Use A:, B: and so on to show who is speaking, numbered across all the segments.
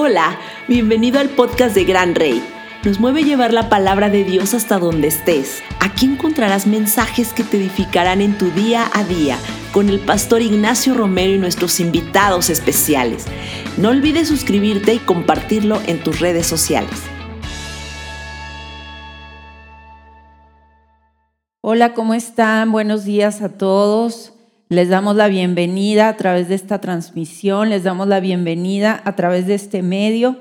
A: Hola, bienvenido al podcast de Gran Rey. Nos mueve llevar la palabra de Dios hasta donde estés. Aquí encontrarás mensajes que te edificarán en tu día a día con el pastor Ignacio Romero y nuestros invitados especiales. No olvides suscribirte y compartirlo en tus redes sociales.
B: Hola, ¿cómo están? Buenos días a todos. Les damos la bienvenida a través de esta transmisión, les damos la bienvenida a través de este medio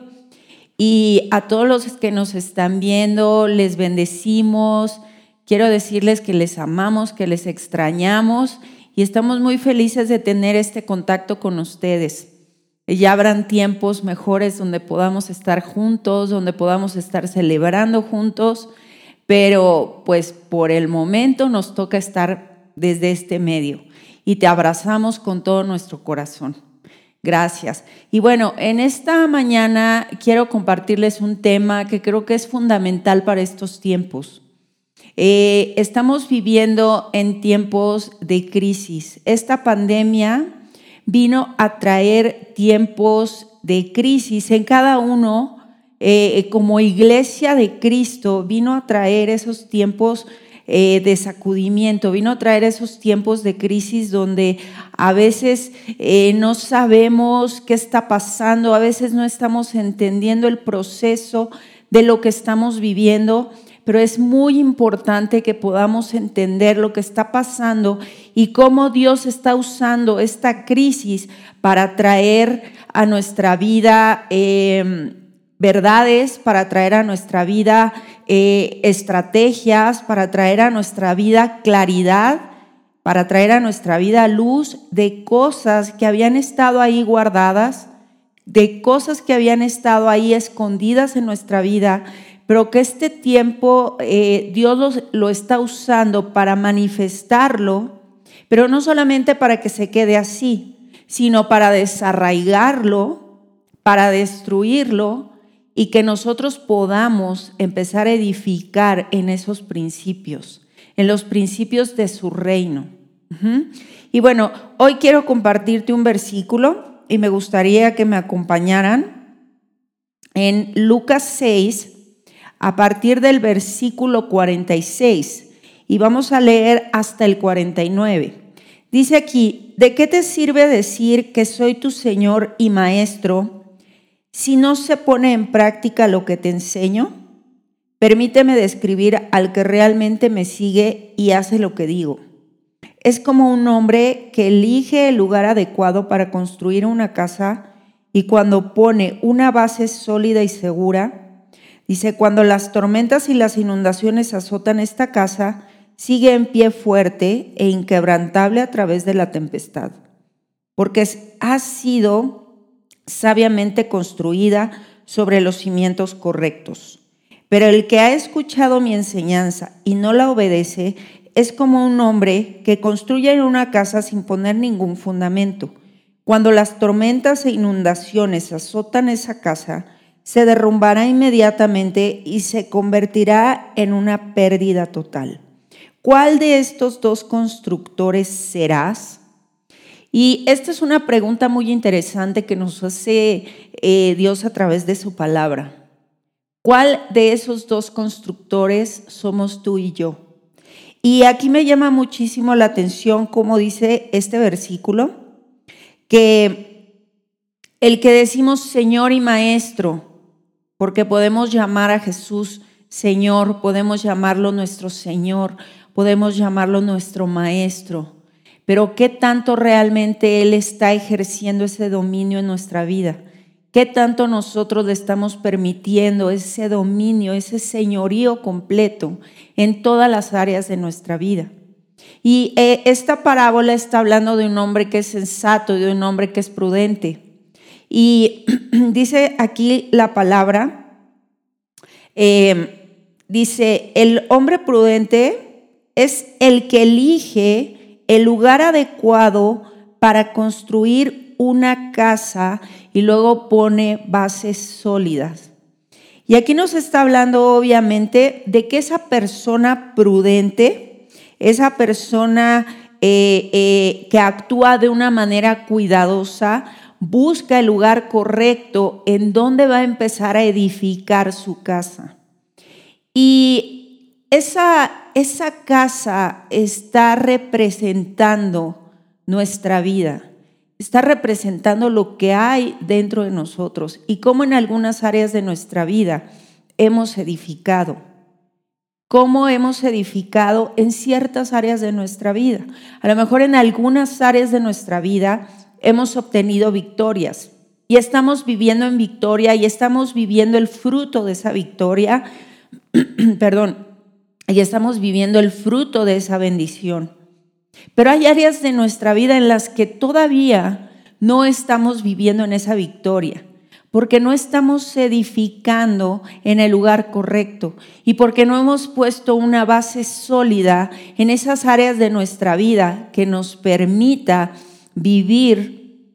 B: y a todos los que nos están viendo, les bendecimos. Quiero decirles que les amamos, que les extrañamos y estamos muy felices de tener este contacto con ustedes. Ya habrán tiempos mejores donde podamos estar juntos, donde podamos estar celebrando juntos, pero pues por el momento nos toca estar desde este medio y te abrazamos con todo nuestro corazón. Gracias. Y bueno, en esta mañana quiero compartirles un tema que creo que es fundamental para estos tiempos. Eh, estamos viviendo en tiempos de crisis. Esta pandemia vino a traer tiempos de crisis en cada uno. Eh, como iglesia de Cristo vino a traer esos tiempos eh, de sacudimiento, vino a traer esos tiempos de crisis donde a veces eh, no sabemos qué está pasando, a veces no estamos entendiendo el proceso de lo que estamos viviendo, pero es muy importante que podamos entender lo que está pasando y cómo Dios está usando esta crisis para traer a nuestra vida. Eh, verdades, para traer a nuestra vida eh, estrategias, para traer a nuestra vida claridad, para traer a nuestra vida luz de cosas que habían estado ahí guardadas, de cosas que habían estado ahí escondidas en nuestra vida, pero que este tiempo eh, Dios lo está usando para manifestarlo, pero no solamente para que se quede así, sino para desarraigarlo, para destruirlo, y que nosotros podamos empezar a edificar en esos principios, en los principios de su reino. Y bueno, hoy quiero compartirte un versículo y me gustaría que me acompañaran en Lucas 6, a partir del versículo 46, y vamos a leer hasta el 49. Dice aquí, ¿de qué te sirve decir que soy tu Señor y Maestro? Si no se pone en práctica lo que te enseño? Permíteme describir al que realmente me sigue y hace lo que digo. Es como un hombre que elige el lugar adecuado para construir una casa y cuando pone una base sólida y segura, dice, cuando las tormentas y las inundaciones azotan esta casa, sigue en pie fuerte e inquebrantable a través de la tempestad, porque ha sido sabiamente construida sobre los cimientos correctos. Pero el que ha escuchado mi enseñanza y no la obedece es como un hombre que construye una casa sin poner ningún fundamento. Cuando las tormentas e inundaciones azotan esa casa, se derrumbará inmediatamente y se convertirá en una pérdida total. ¿Cuál de estos dos constructores serás? Y esta es una pregunta muy interesante que nos hace eh, Dios a través de su palabra. ¿Cuál de esos dos constructores somos tú y yo? Y aquí me llama muchísimo la atención cómo dice este versículo, que el que decimos Señor y Maestro, porque podemos llamar a Jesús Señor, podemos llamarlo nuestro Señor, podemos llamarlo nuestro Maestro pero qué tanto realmente Él está ejerciendo ese dominio en nuestra vida. ¿Qué tanto nosotros le estamos permitiendo ese dominio, ese señorío completo en todas las áreas de nuestra vida? Y eh, esta parábola está hablando de un hombre que es sensato, de un hombre que es prudente. Y dice aquí la palabra, eh, dice, el hombre prudente es el que elige el lugar adecuado para construir una casa y luego pone bases sólidas. Y aquí nos está hablando obviamente de que esa persona prudente, esa persona eh, eh, que actúa de una manera cuidadosa, busca el lugar correcto en donde va a empezar a edificar su casa. Y esa, esa casa está representando nuestra vida, está representando lo que hay dentro de nosotros y cómo en algunas áreas de nuestra vida hemos edificado cómo hemos edificado en ciertas áreas de nuestra vida. A lo mejor en algunas áreas de nuestra vida hemos obtenido victorias y estamos viviendo en victoria y estamos viviendo el fruto de esa victoria, perdón, y estamos viviendo el fruto de esa bendición. Pero hay áreas de nuestra vida en las que todavía no estamos viviendo en esa victoria porque no estamos edificando en el lugar correcto y porque no hemos puesto una base sólida en esas áreas de nuestra vida que nos permita vivir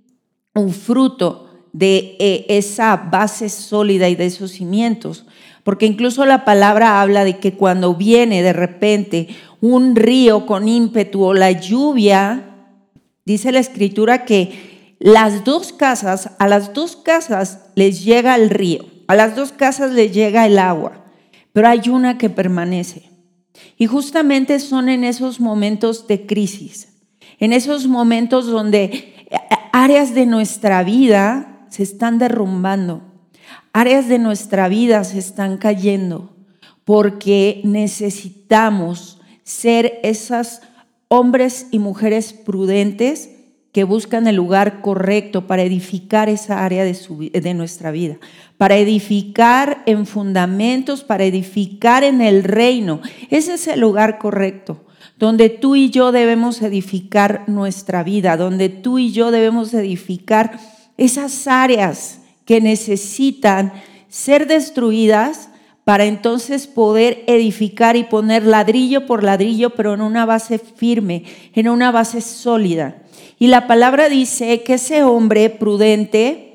B: un fruto de eh, esa base sólida y de esos cimientos. Porque incluso la palabra habla de que cuando viene de repente un río con ímpetu o la lluvia, dice la escritura que las dos casas, a las dos casas les llega el río, a las dos casas les llega el agua, pero hay una que permanece. Y justamente son en esos momentos de crisis, en esos momentos donde eh, áreas de nuestra vida se están derrumbando, áreas de nuestra vida se están cayendo, porque necesitamos ser esas hombres y mujeres prudentes que buscan el lugar correcto para edificar esa área de, de, nuestra vida, para edificar en fundamentos, para edificar en el reino. Ese es el lugar correcto, donde tú y yo debemos edificar nuestra vida, donde tú y yo debemos edificar esas áreas que necesitan ser destruidas para entonces poder edificar y poner ladrillo por ladrillo, pero en una base firme, en una base sólida. Y la palabra dice que ese hombre prudente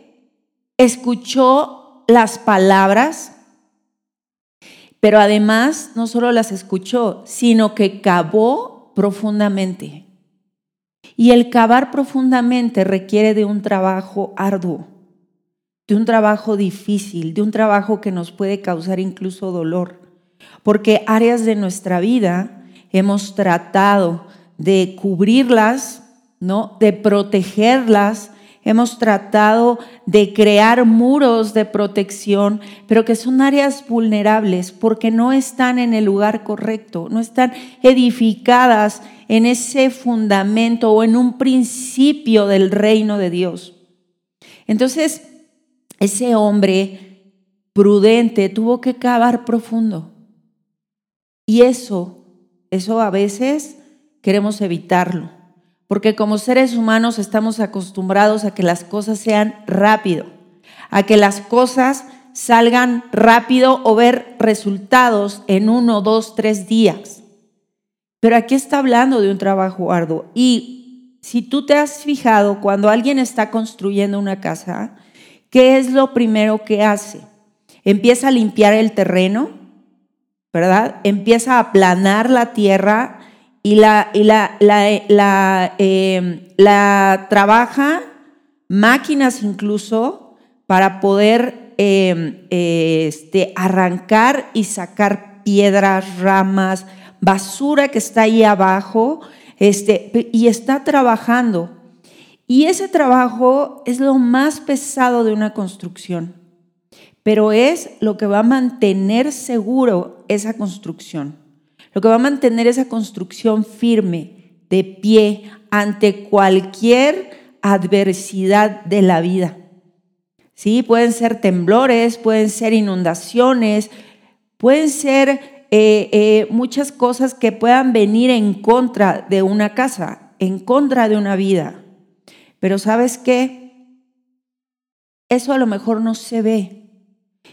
B: escuchó las palabras, pero además no solo las escuchó, sino que cavó profundamente. Y el cavar profundamente requiere de un trabajo arduo, de un trabajo difícil, de un trabajo que nos puede causar incluso dolor, porque áreas de nuestra vida hemos tratado de cubrirlas ¿no? De protegerlas. Hemos tratado de crear muros de protección, pero que son áreas vulnerables porque no están en el lugar correcto, no están edificadas en ese fundamento o en un principio del reino de Dios. Entonces, ese hombre prudente tuvo que cavar profundo. Y eso, eso a veces queremos evitarlo porque como seres humanos estamos acostumbrados a que las cosas sean rápido, a que las cosas salgan rápido o ver resultados en uno, dos, tres días. Pero aquí está hablando de un trabajo arduo. Y si tú te has fijado, cuando alguien está construyendo una casa, ¿qué es lo primero que hace? Empieza a limpiar el terreno, ¿verdad? Empieza a aplanar la tierra y la, y la, la, em, la, trabaja máquinas incluso para poder em, este, arrancar y sacar piedras, ramas, basura que está ahí abajo, este, y está trabajando. Y ese trabajo es lo más pesado de una construcción, pero es lo que va a mantener seguro esa construcción lo que va a mantener esa construcción firme, de pie, ante cualquier adversidad de la vida. ¿Sí? Pueden ser temblores, pueden ser inundaciones, pueden ser eh, eh, muchas cosas que puedan venir en contra de una casa, en contra de una vida. Pero ¿sabes qué? Eso a lo mejor no se ve,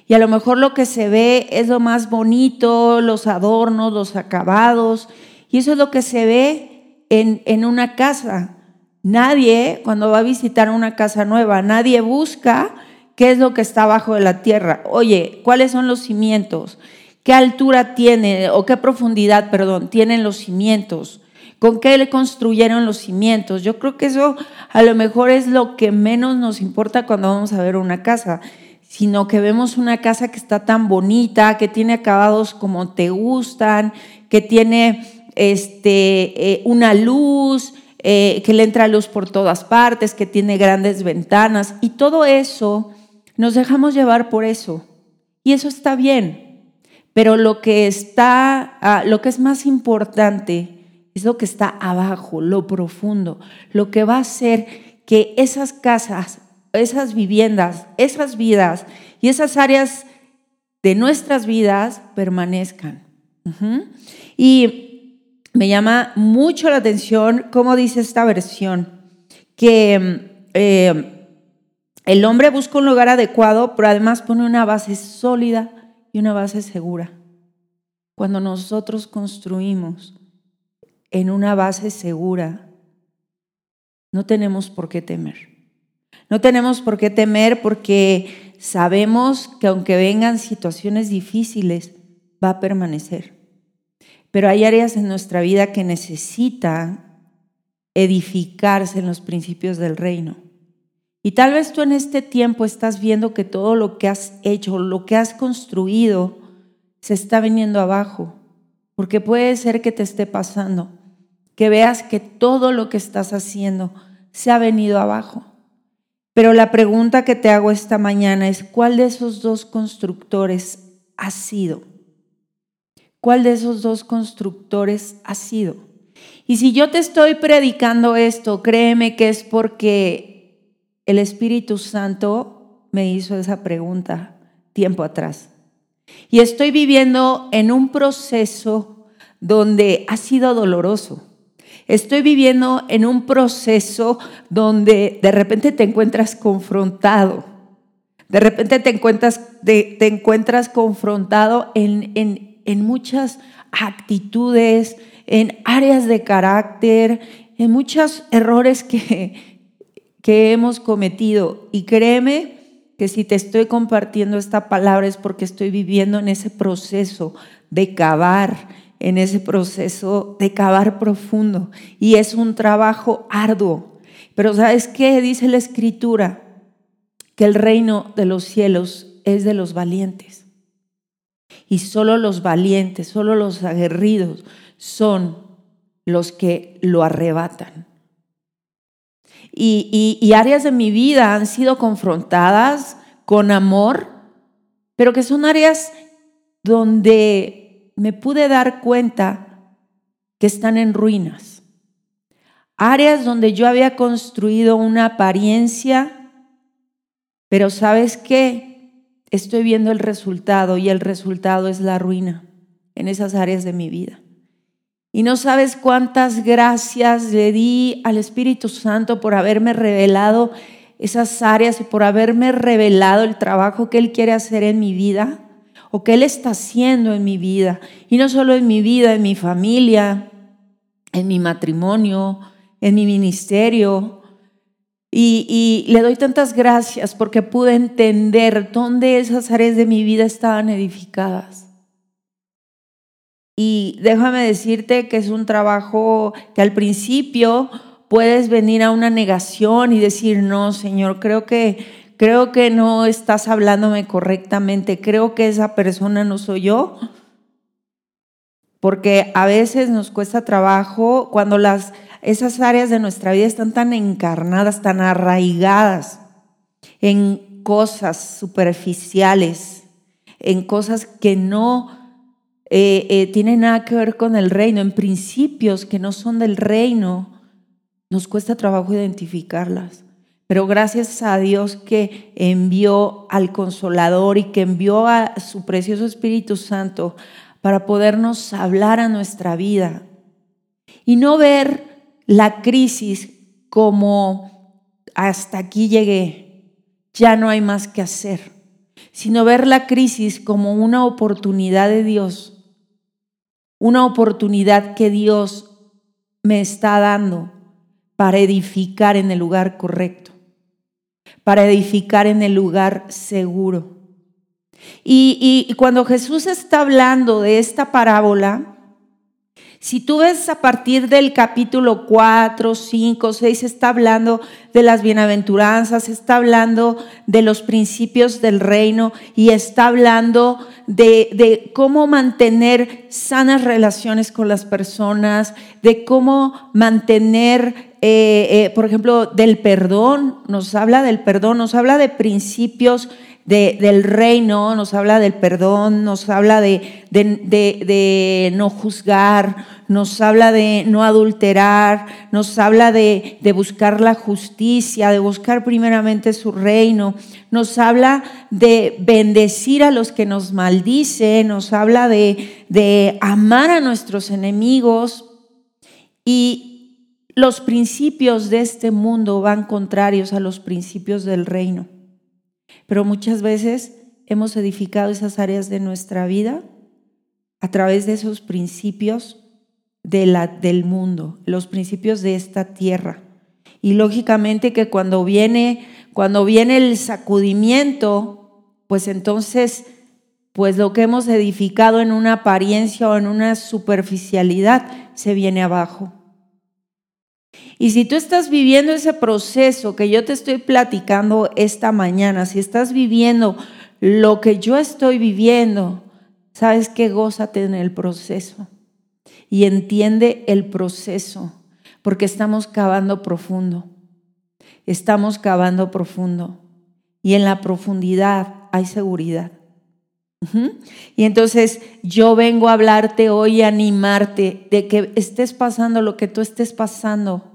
B: y a lo mejor lo que se ve es lo más bonito, los adornos, los acabados. Y eso es lo que se ve en, en una casa. Nadie, cuando va a visitar una casa nueva, nadie busca qué es lo que está abajo de la tierra. Oye, ¿cuáles son los cimientos? ¿Qué altura tiene o qué profundidad, perdón, tienen los cimientos? ¿Con qué le construyeron los cimientos? Yo creo que eso a lo mejor es lo que menos nos importa cuando vamos a ver una casa, sino que vemos una casa que está tan bonita, que tiene acabados como te gustan, que tiene este, eh, una luz, eh, que le entra luz por todas partes, que tiene grandes ventanas y todo eso, nos dejamos llevar por eso. Y eso está bien, pero lo que está, ah, lo que es más importante es lo que está abajo, lo profundo, lo que va a hacer que esas casas esas viviendas, esas vidas y esas áreas de nuestras vidas permanezcan. Y me llama mucho la atención cómo dice esta versión, que eh, el hombre busca un lugar adecuado, pero además pone una base sólida y una base segura. Cuando nosotros construimos en una base segura, no tenemos por qué temer. No tenemos por qué temer porque sabemos que aunque vengan situaciones difíciles, va a permanecer. Pero hay áreas en nuestra vida que necesitan edificarse en los principios del reino. Y tal vez tú en este tiempo estás viendo que todo lo que has hecho, lo que has construido, se está viniendo abajo. Porque puede ser que te esté pasando, que veas que todo lo que estás haciendo se ha venido abajo. Pero la pregunta que te hago esta mañana es, ¿cuál de esos dos constructores has sido? ¿Cuál de esos dos constructores has sido? Y si yo te estoy predicando esto, créeme que es porque el Espíritu Santo me hizo esa pregunta tiempo atrás. Y estoy viviendo en un proceso donde ha sido doloroso Estoy viviendo en un proceso donde de repente te encuentras confrontado. De repente te encuentras, te, encuentras confrontado en, en muchas actitudes, en áreas de carácter, en muchos errores que, que hemos cometido. Y créeme que si te estoy compartiendo esta palabra es porque estoy viviendo en ese proceso de cavar, en ese proceso de cavar profundo y es un trabajo arduo. Pero ¿sabes qué dice la escritura? Que el reino de los cielos es de los valientes. Y solo los valientes, solo los aguerridos son los que lo arrebatan. Y, áreas de mi vida han sido confrontadas con amor, pero que son áreas donde me pude dar cuenta que están en ruinas. Áreas donde yo había construido una apariencia, pero sabes qué? Estoy viendo el resultado y el resultado es la ruina en esas áreas de mi vida. Y no sabes cuántas gracias le di al Espíritu Santo por haberme revelado esas áreas y por haberme revelado el trabajo que Él quiere hacer en mi vida o qué Él está haciendo en mi vida. Y no solo en mi vida, en mi familia, en mi matrimonio, en mi ministerio. Y, le doy tantas gracias porque pude entender dónde esas áreas de mi vida estaban edificadas. Y déjame decirte que es un trabajo que al principio puedes venir a una negación y decir, no, Señor, creo que creo que no estás hablándome correctamente, creo que esa persona no soy yo. Porque a veces nos cuesta trabajo cuando las, esas áreas de nuestra vida están tan encarnadas, tan arraigadas en cosas superficiales, en cosas que no eh, eh, tienen nada que ver con el reino, en principios que no son del reino, nos cuesta trabajo identificarlas. Pero gracias a Dios que envió al consolador y que envió a su precioso Espíritu Santo para podernos hablar a nuestra vida y no ver la crisis como hasta aquí llegué, ya no hay más que hacer, sino ver la crisis como una oportunidad de Dios, una oportunidad que Dios me está dando para edificar en el lugar correcto para edificar en el lugar seguro. Y, cuando Jesús está hablando de esta parábola, Si tú ves a partir del capítulo 4, 5, 6, está hablando de las bienaventuranzas, está hablando de los principios del reino y está hablando de, cómo mantener sanas relaciones con las personas, de cómo mantener, eh, eh, por ejemplo, del perdón, nos habla del perdón, nos habla de principios del reino, nos habla del perdón, nos habla de, no juzgar, nos habla de no adulterar, nos habla de, buscar la justicia, de buscar primeramente su reino, nos habla de bendecir a los que nos maldicen, nos habla de amar a nuestros enemigos y los principios de este mundo van contrarios a los principios del reino. Pero muchas veces hemos edificado esas áreas de nuestra vida a través de esos principios de la, del mundo, los principios de esta tierra. Y lógicamente que cuando viene, cuando viene el sacudimiento, pues entonces, pues lo que hemos edificado en una apariencia o en una superficialidad se viene abajo. Y si tú estás viviendo ese proceso que yo te estoy platicando esta mañana, si estás viviendo lo que yo estoy viviendo, sabes que gózate en el proceso y entiende el proceso, porque estamos cavando profundo. Estamos cavando profundo. Y en la profundidad hay seguridad. Y entonces yo vengo a hablarte hoy y animarte de que estés pasando lo que tú estés pasando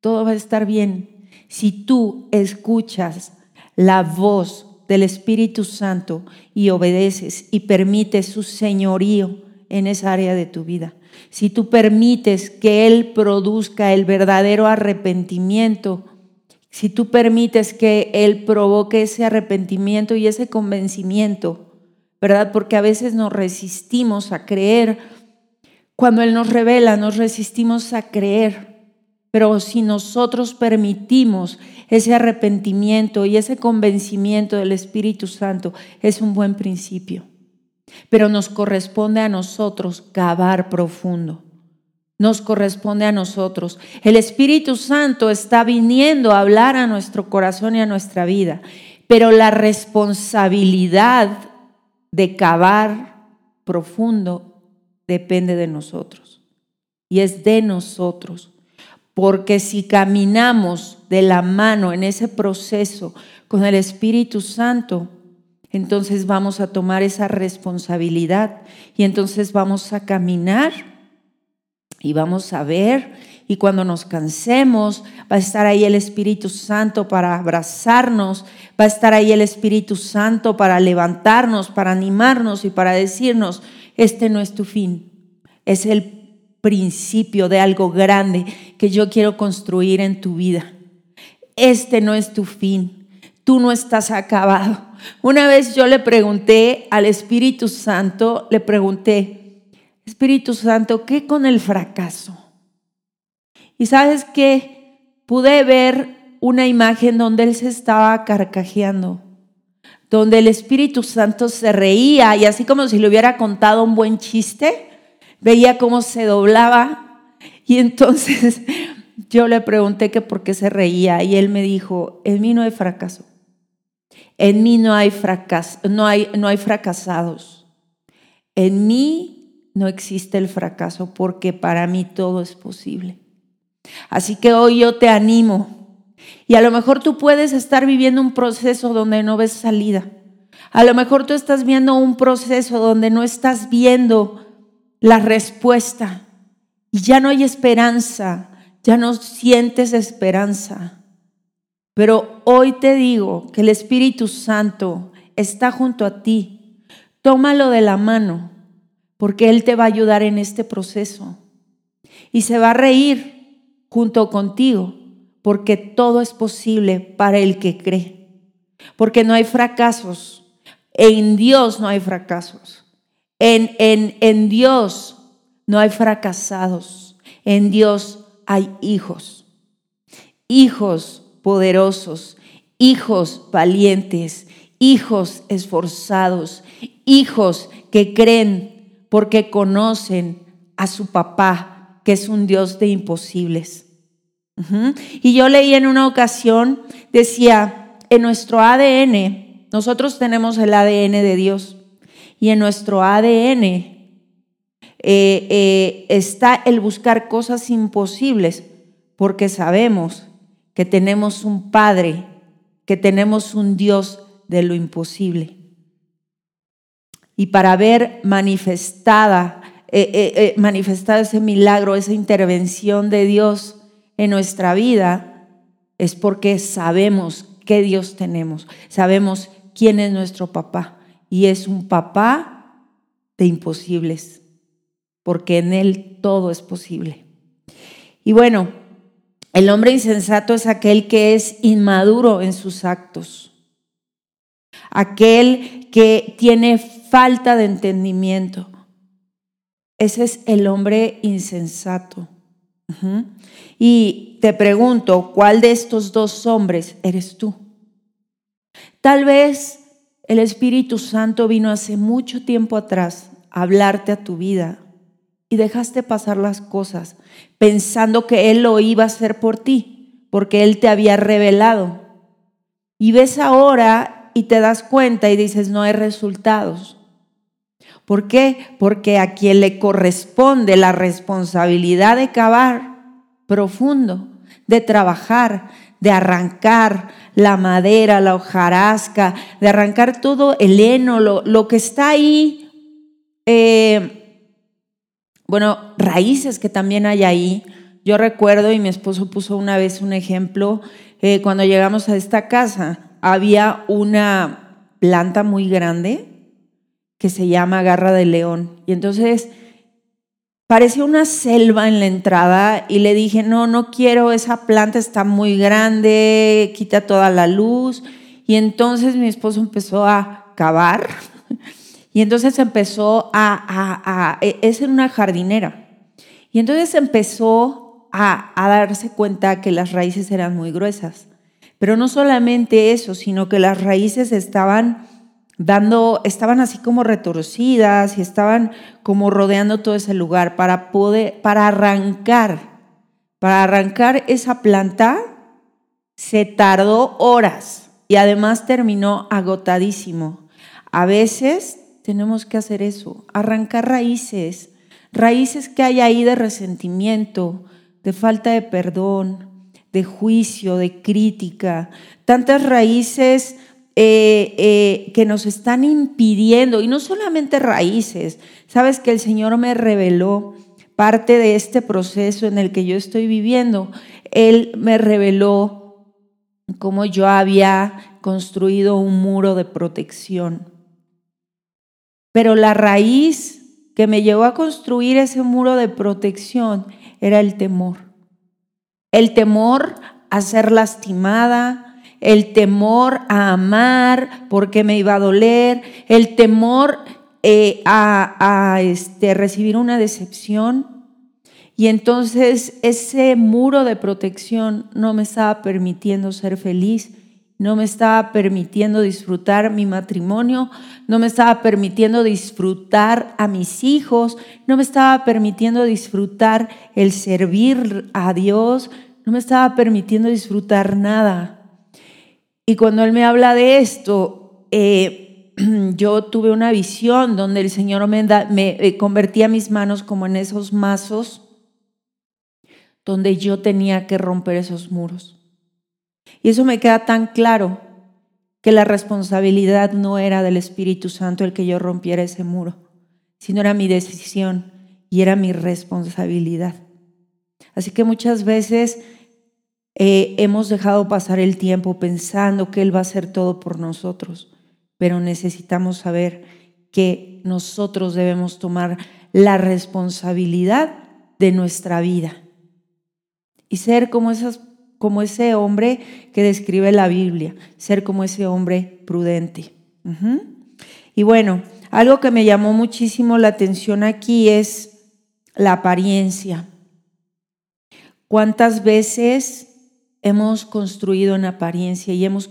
B: todo va a estar bien. Si tú escuchas la voz del Espíritu Santo y obedeces y permites su señorío en esa área de tu vida. Si tú permites que Él produzca el verdadero arrepentimiento, si tú permites que Él provoque ese arrepentimiento y ese convencimiento, ¿verdad? Porque a veces nos resistimos a creer. Cuando Él nos revela, nos resistimos a creer. Pero si nosotros permitimos ese arrepentimiento y ese convencimiento del Espíritu Santo, es un buen principio. Pero nos corresponde a nosotros cavar profundo. Nos corresponde a nosotros. El Espíritu Santo está viniendo a hablar a nuestro corazón y a nuestra vida. Pero la responsabilidad de cavar profundo depende de nosotros. Y es de nosotros porque si caminamos de la mano en ese proceso con el Espíritu Santo, entonces vamos a tomar esa responsabilidad y entonces vamos a caminar y vamos a ver y cuando nos cansemos va a estar ahí el Espíritu Santo para abrazarnos, va a estar ahí el Espíritu Santo para levantarnos, para animarnos y para decirnos, este no es tu fin, es el principio de algo grande que yo quiero construir en tu vida. Este no es tu fin. Tú no estás acabado. Una vez yo le pregunté al Espíritu Santo, le pregunté, Espíritu Santo, ¿qué con el fracaso? Y sabes que pude ver una imagen donde él se estaba carcajeando, donde el Espíritu Santo se reía y así como si le hubiera contado un buen chiste, veía cómo se doblaba. Y entonces yo le pregunté que por qué se reía y él me dijo, en mí no hay fracaso, en mí no hay fracaso, no hay, no hay fracasados, en mí no existe el fracaso porque para mí todo es posible. Así que hoy yo te animo y a lo mejor tú puedes estar viviendo un proceso donde no ves salida. A lo mejor tú estás viendo un proceso donde no estás viendo la respuesta y ya no hay esperanza, ya no sientes esperanza. Pero hoy te digo que el Espíritu Santo está junto a ti. Tómalo de la mano, porque Él te va a ayudar en este proceso. Y se va a reír junto contigo, porque todo es posible para el que cree. Porque no hay fracasos. En Dios no hay fracasos. En, en, en Dios no hay fracasados. En Dios hay hijos. Hijos poderosos, hijos valientes, hijos esforzados, hijos que creen porque conocen a su papá, que es un Dios de imposibles. Y yo leí en una ocasión, decía, en nuestro ADN, nosotros tenemos el ADN de Dios, y en nuestro ADN eh, eh, está el buscar cosas imposibles, porque sabemos que tenemos un Padre, que tenemos un Dios de lo imposible. Y para ver manifestada, eh, manifestada ese milagro, esa intervención de Dios, en nuestra vida es porque sabemos qué Dios tenemos, sabemos quién es nuestro papá. Y es un papá de imposibles, porque en Él todo es posible. Y bueno, el hombre insensato es aquel que es inmaduro en sus actos, aquel que tiene falta de entendimiento. Ese es el hombre insensato. Y te pregunto, ¿cuál de estos dos hombres eres tú? Tal vez el Espíritu Santo vino hace mucho tiempo atrás a hablarte a tu vida y dejaste pasar las cosas pensando que Él lo iba a hacer por ti, porque Él te había revelado. Y ves ahora y te das cuenta y dices, no hay resultados. ¿Por qué? Porque a quien le corresponde la responsabilidad de cavar profundo, de trabajar, de arrancar la madera, la hojarasca, de arrancar todo el heno, lo, que está ahí. Eh, bueno, raíces que también hay ahí. Yo recuerdo, y mi esposo puso una vez un ejemplo, eh, cuando llegamos a esta casa, había una planta muy grande que se llama garra de león. Y entonces Parecía una selva en la entrada y le dije, no, no quiero, esa planta está muy grande, quita toda la luz. Y entonces mi esposo empezó a cavar y entonces empezó a, a, e, es en una jardinera. Y entonces empezó a, a darse cuenta que las raíces eran muy gruesas. Pero no solamente eso, sino que las raíces estaban dando, estaban así como retorcidas y estaban como rodeando todo ese lugar para poder, para arrancar, para arrancar esa planta se tardó horas y además terminó agotadísimo. A veces tenemos que hacer eso, arrancar raíces, raíces que hay ahí de resentimiento, de falta de perdón, de juicio, de crítica, tantas raíces eh, eh, que nos están impidiendo, y no solamente raíces, sabes que el Señor me reveló parte de este proceso en el que yo estoy viviendo. Él me reveló cómo yo había construido un muro de protección. Pero la raíz que me llevó a construir ese muro de protección era el temor. El temor a ser lastimada, el temor a amar porque me iba a doler, el temor eh, a, este, recibir una decepción. Y entonces ese muro de protección no me estaba permitiendo ser feliz, no me estaba permitiendo disfrutar mi matrimonio, no me estaba permitiendo disfrutar a mis hijos, no me estaba permitiendo disfrutar el servir a Dios, no me estaba permitiendo disfrutar nada. Y cuando Él me habla de esto, eh, yo tuve una visión donde el Señor me, me eh, convertía mis manos como en esos mazos donde yo tenía que romper esos muros. Y eso me queda tan claro que la responsabilidad no era del Espíritu Santo el que yo rompiera ese muro, sino era mi decisión y era mi responsabilidad. Así que muchas veces eh, hemos dejado pasar el tiempo pensando que Él va a hacer todo por nosotros, pero necesitamos saber que nosotros debemos tomar la responsabilidad de nuestra vida y ser como, esas, como ese hombre que describe la Biblia, ser como ese hombre prudente. Y bueno, algo que me llamó muchísimo la atención aquí es la apariencia. ¿Cuántas veces hemos construido en apariencia y hemos,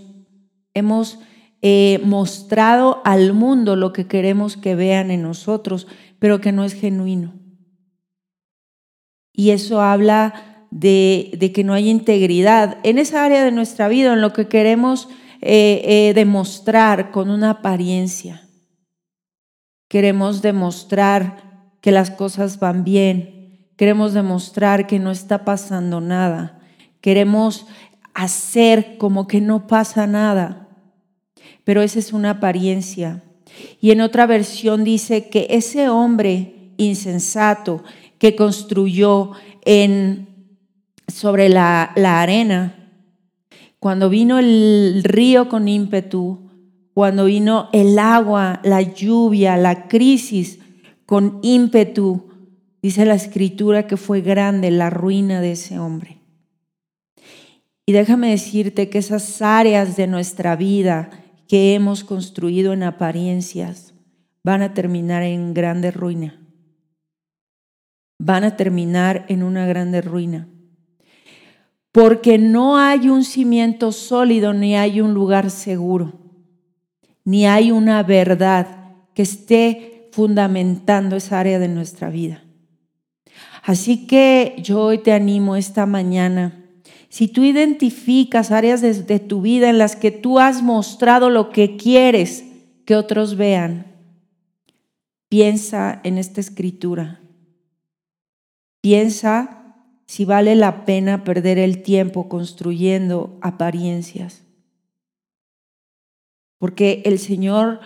B: hemos eh, mostrado al mundo lo que queremos que vean en nosotros, pero que no es genuino. Y eso habla de, que no hay integridad en esa área de nuestra vida, en lo que queremos eh, eh, demostrar con una apariencia. Queremos demostrar que las cosas van bien. Queremos demostrar que no está pasando nada. Queremos hacer como que no pasa nada. Pero esa es una apariencia. Y en otra versión dice que ese hombre insensato que construyó en, sobre la, arena, cuando vino el río con ímpetu, cuando vino el agua, la lluvia, la crisis con ímpetu, dice la escritura que fue grande la ruina de ese hombre. Y déjame decirte que esas áreas de nuestra vida que hemos construido en apariencias van a terminar en grande ruina. Van a terminar en una grande ruina. Porque no hay un cimiento sólido ni hay un lugar seguro ni hay una verdad que esté fundamentando esa área de nuestra vida. Así que yo hoy te animo esta mañana. Si tú identificas áreas de, tu vida en las que tú has mostrado lo que quieres que otros vean, piensa en esta escritura. Piensa si vale la pena perder el tiempo construyendo apariencias porque el Señor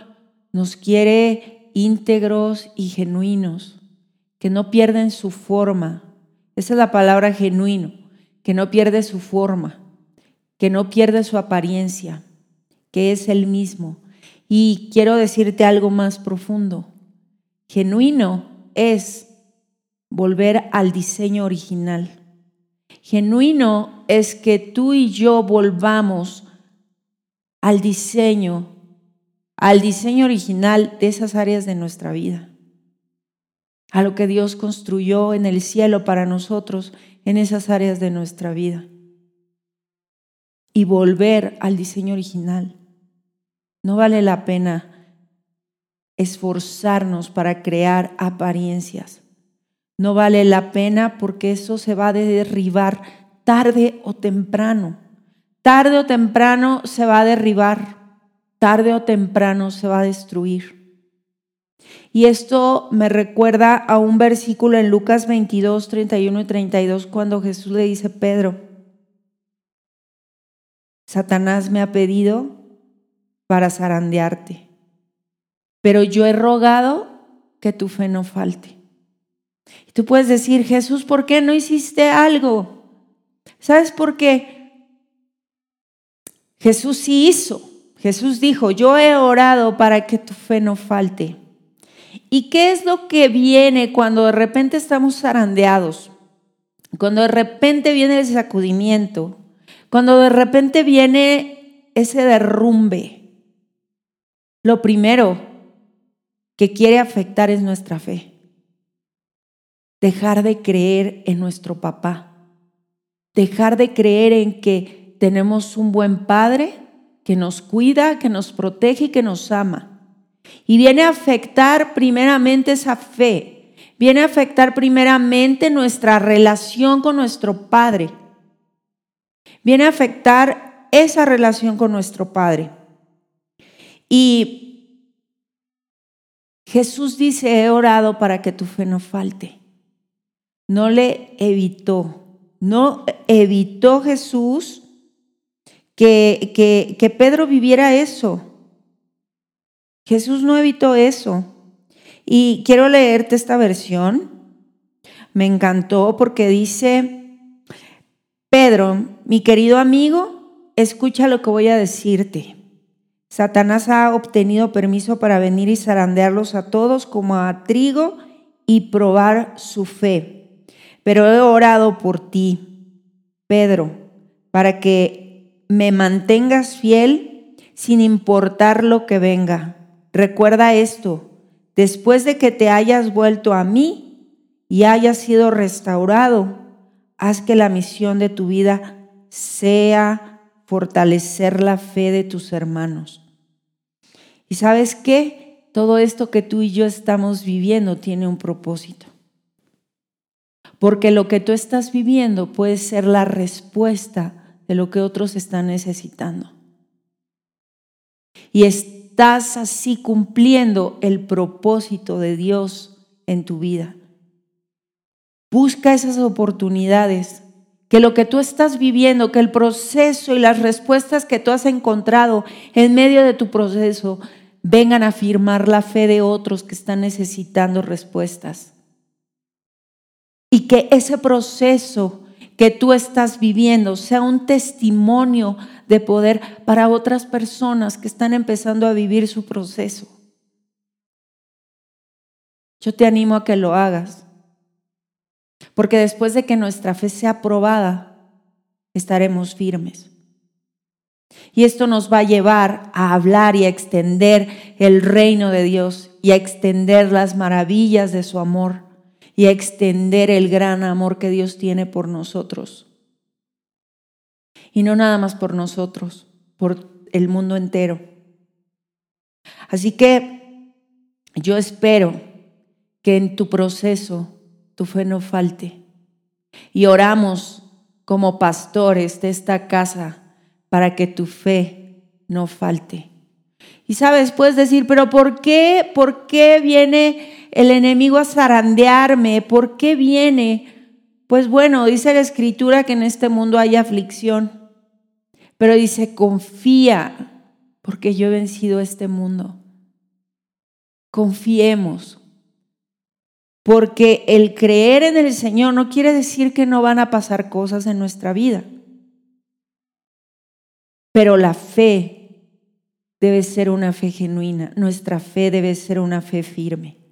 B: nos quiere íntegros y genuinos, que no pierden su forma. Esa es la palabra genuino, que no pierde su forma, que no pierde su apariencia, que es el mismo. Y quiero decirte algo más profundo. Genuino es volver al diseño original. Genuino es que tú y yo volvamos al diseño, al diseño original de esas áreas de nuestra vida, a lo que Dios construyó en el cielo para nosotros en esas áreas de nuestra vida. Y volver al diseño original. No vale la pena esforzarnos para crear apariencias. No vale la pena porque eso se va a derribar tarde o temprano tarde o temprano se va a derribar, tarde o temprano se va a destruir. Y esto me recuerda a un versículo en Lucas 22, 31 y 32, cuando Jesús le dice, Pedro, Satanás me ha pedido para zarandearte, pero yo he rogado que tu fe no falte. Y tú puedes decir, Jesús, ¿por qué no hiciste algo? ¿Sabes por qué? Jesús sí hizo. Jesús dijo, yo he orado para que tu fe no falte. ¿Y qué es lo que viene cuando de repente estamos zarandeados? Cuando de repente viene el sacudimiento, cuando de repente viene ese derrumbe. Lo primero que quiere afectar es nuestra fe. Dejar de creer en nuestro papá. Dejar de creer en que tenemos un buen Padre que nos cuida, que nos protege y que nos ama. Y viene a afectar primeramente esa fe, viene a afectar primeramente nuestra relación con nuestro Padre. Viene a afectar esa relación con nuestro Padre. Y Jesús dice, he orado para que tu fe no falte. No le evitó, no evitó Jesús que, que, Pedro viviera eso. Jesús no evitó eso. Y quiero leerte esta versión. Me encantó porque dice, Pedro, mi querido amigo, escucha lo que voy a decirte. Satanás ha obtenido permiso para venir y zarandearlos a todos como a trigo y probar su fe. Pero he orado por ti, Pedro, para que me mantengas fiel sin importar lo que venga. Recuerda esto, después de que te hayas vuelto a mí y hayas sido restaurado, haz que la misión de tu vida sea fortalecer la fe de tus hermanos. ¿Y sabes qué? Todo esto que tú y yo estamos viviendo tiene un propósito. Porque lo que tú estás viviendo puede ser la respuesta de lo que otros están necesitando. Y estás así cumpliendo el propósito de Dios en tu vida. Busca esas oportunidades, que lo que tú estás viviendo, que el proceso y las respuestas que tú has encontrado en medio de tu proceso vengan a afirmar la fe de otros que están necesitando respuestas. Y que ese proceso que tú estás viviendo sea un testimonio de poder para otras personas que están empezando a vivir su proceso. Yo te animo a que lo hagas, porque después de que nuestra fe sea probada, estaremos firmes. Y esto nos va a llevar a hablar y a extender el reino de Dios y a extender las maravillas de su amor y a extender el gran amor que Dios tiene por nosotros. Y no nada más por nosotros, por el mundo entero. Así que yo espero que en tu proceso tu fe no falte. Y oramos como pastores de esta casa para que tu fe no falte. Y sabes, puedes decir, pero ¿por qué? ¿Por qué viene el enemigo a zarandearme? ¿Por qué viene? Pues bueno, dice la escritura que en este mundo hay aflicción, pero dice, confía, porque yo he vencido este mundo. Confiemos, porque el creer en el Señor no quiere decir que no van a pasar cosas en nuestra vida. Pero la fe debe ser una fe genuina, nuestra fe debe ser una fe firme,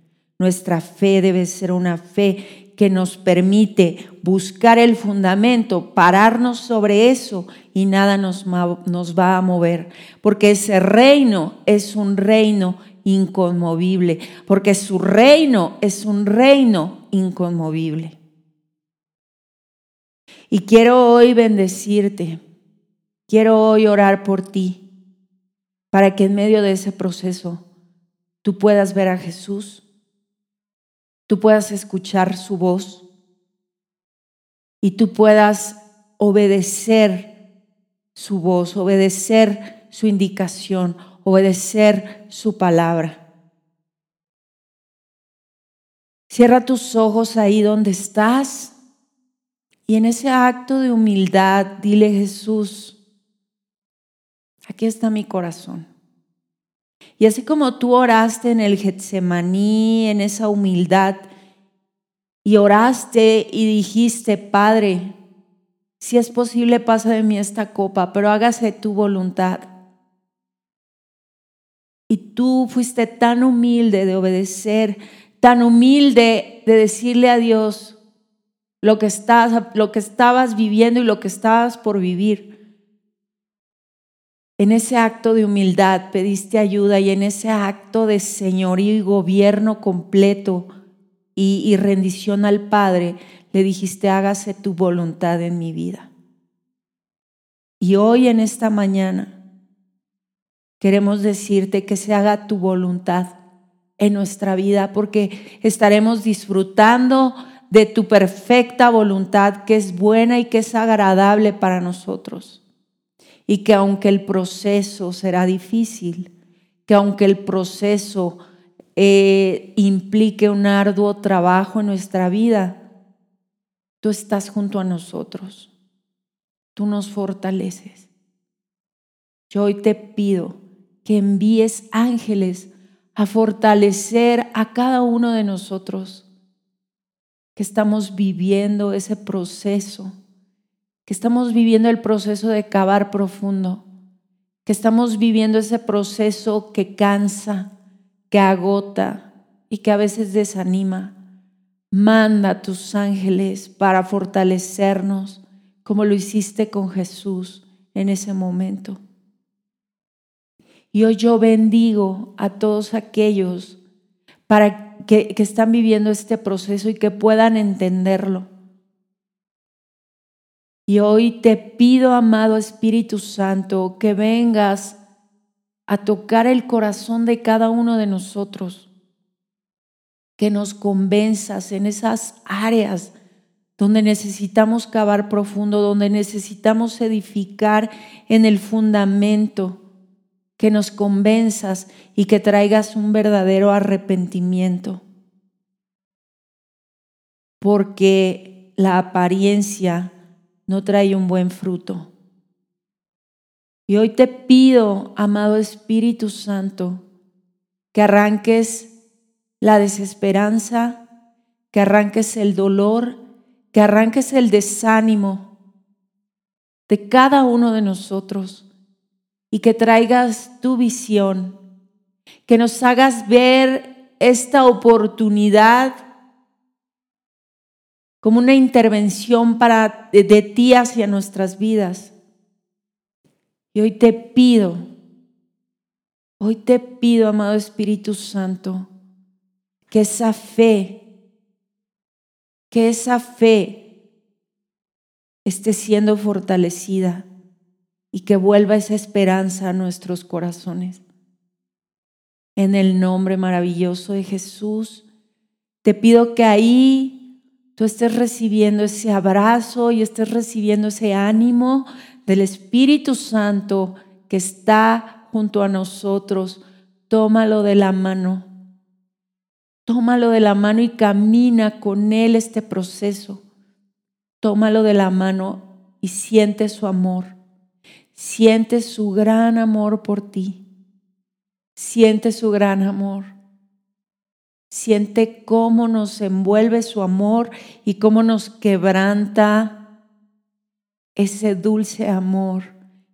B: nuestra fe debe ser una fe que nos permite buscar el fundamento, pararnos sobre eso y nada nos, va a mover, porque ese reino es un reino inconmovible, porque su reino es un reino inconmovible. Y quiero hoy bendecirte. Quiero hoy orar por ti. Para que en medio de ese proceso tú puedas ver a Jesús, tú puedas escuchar su voz y tú puedas obedecer su voz, obedecer su indicación, obedecer su palabra. Cierra tus ojos ahí donde estás y en ese acto de humildad dile Jesús, aquí está mi corazón. Y así como tú oraste en el Getsemaní, en esa humildad, y oraste y dijiste, Padre, si es posible, pasa de mí esta copa, pero hágase tu voluntad. Y tú fuiste tan humilde de obedecer, tan humilde de decirle a Dios lo que, estás, lo que estabas viviendo y lo que estabas por vivir. En ese acto de humildad pediste ayuda y en ese acto de señorío y gobierno completo y, y rendición al Padre, le dijiste, hágase tu voluntad en mi vida. Y hoy en esta mañana queremos decirte que se haga tu voluntad en nuestra vida porque estaremos disfrutando de tu perfecta voluntad que es buena y que es agradable para nosotros y que aunque el proceso será difícil, que aunque el proceso eh, implique un arduo trabajo en nuestra vida, tú estás junto a nosotros, tú nos fortaleces. Yo hoy te pido que envíes ángeles a fortalecer a cada uno de nosotros que estamos viviendo ese proceso que estamos viviendo el proceso de cavar profundo, que estamos viviendo ese proceso que cansa, que agota y que a veces desanima. Manda a tus ángeles para fortalecernos como lo hiciste con Jesús en ese momento. Y hoy yo bendigo a todos aquellos para que, que están viviendo este proceso y que puedan entenderlo y hoy te pido, amado Espíritu Santo, que vengas a tocar el corazón de cada uno de nosotros, que nos convenzas en esas áreas donde necesitamos cavar profundo, donde necesitamos edificar en el fundamento, que nos convenzas y que traigas un verdadero arrepentimiento. Porque la apariencia no trae un buen fruto. Y hoy te pido, amado Espíritu Santo, que arranques la desesperanza, que arranques el dolor, que arranques el desánimo de cada uno de nosotros y que traigas tu visión, que nos hagas ver esta oportunidad como una intervención para, de, de ti hacia nuestras vidas. Y hoy te pido, hoy te pido, amado Espíritu Santo, que esa fe, que esa fe esté siendo fortalecida y que vuelva esa esperanza a nuestros corazones. En el nombre maravilloso de Jesús, te pido que ahí tú estés recibiendo ese abrazo y estés recibiendo ese ánimo del Espíritu Santo que está junto a nosotros. Tómalo de la mano. Tómalo de la mano y camina con Él este proceso. Tómalo de la mano y siente su amor. Siente su gran amor por ti. Siente su gran amor. Siente cómo nos envuelve su amor y cómo nos quebranta ese dulce amor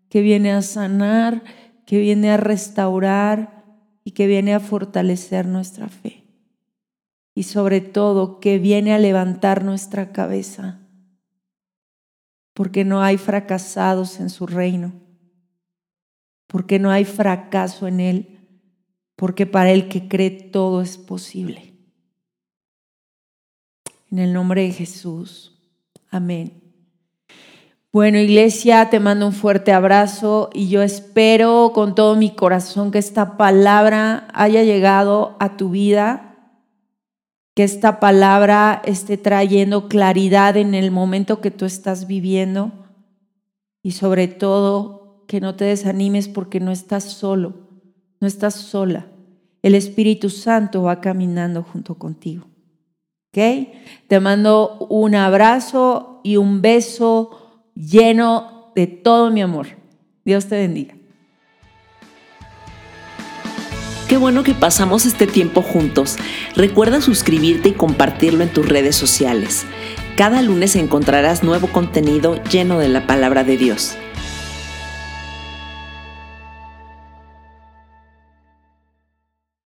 B: que viene a sanar, que viene a restaurar y que viene a fortalecer nuestra fe. Y sobre todo que viene a levantar nuestra cabeza. Porque no hay fracasados en su reino, porque no hay fracaso en él, porque para el que cree todo es posible. En el nombre de Jesús. Amén. Bueno, iglesia, te mando un fuerte abrazo y yo espero con todo mi corazón que esta palabra haya llegado a tu vida que esta palabra esté trayendo claridad en el momento que tú estás viviendo y sobre todo que no te desanimes porque no estás solo, no estás sola. El Espíritu Santo va caminando junto contigo. ¿Ok? Te mando un abrazo y un beso lleno de todo mi amor. Dios te bendiga.
A: Qué bueno que pasamos este tiempo juntos. Recuerda suscribirte y compartirlo en tus redes sociales. Cada lunes encontrarás nuevo contenido lleno de la palabra de Dios.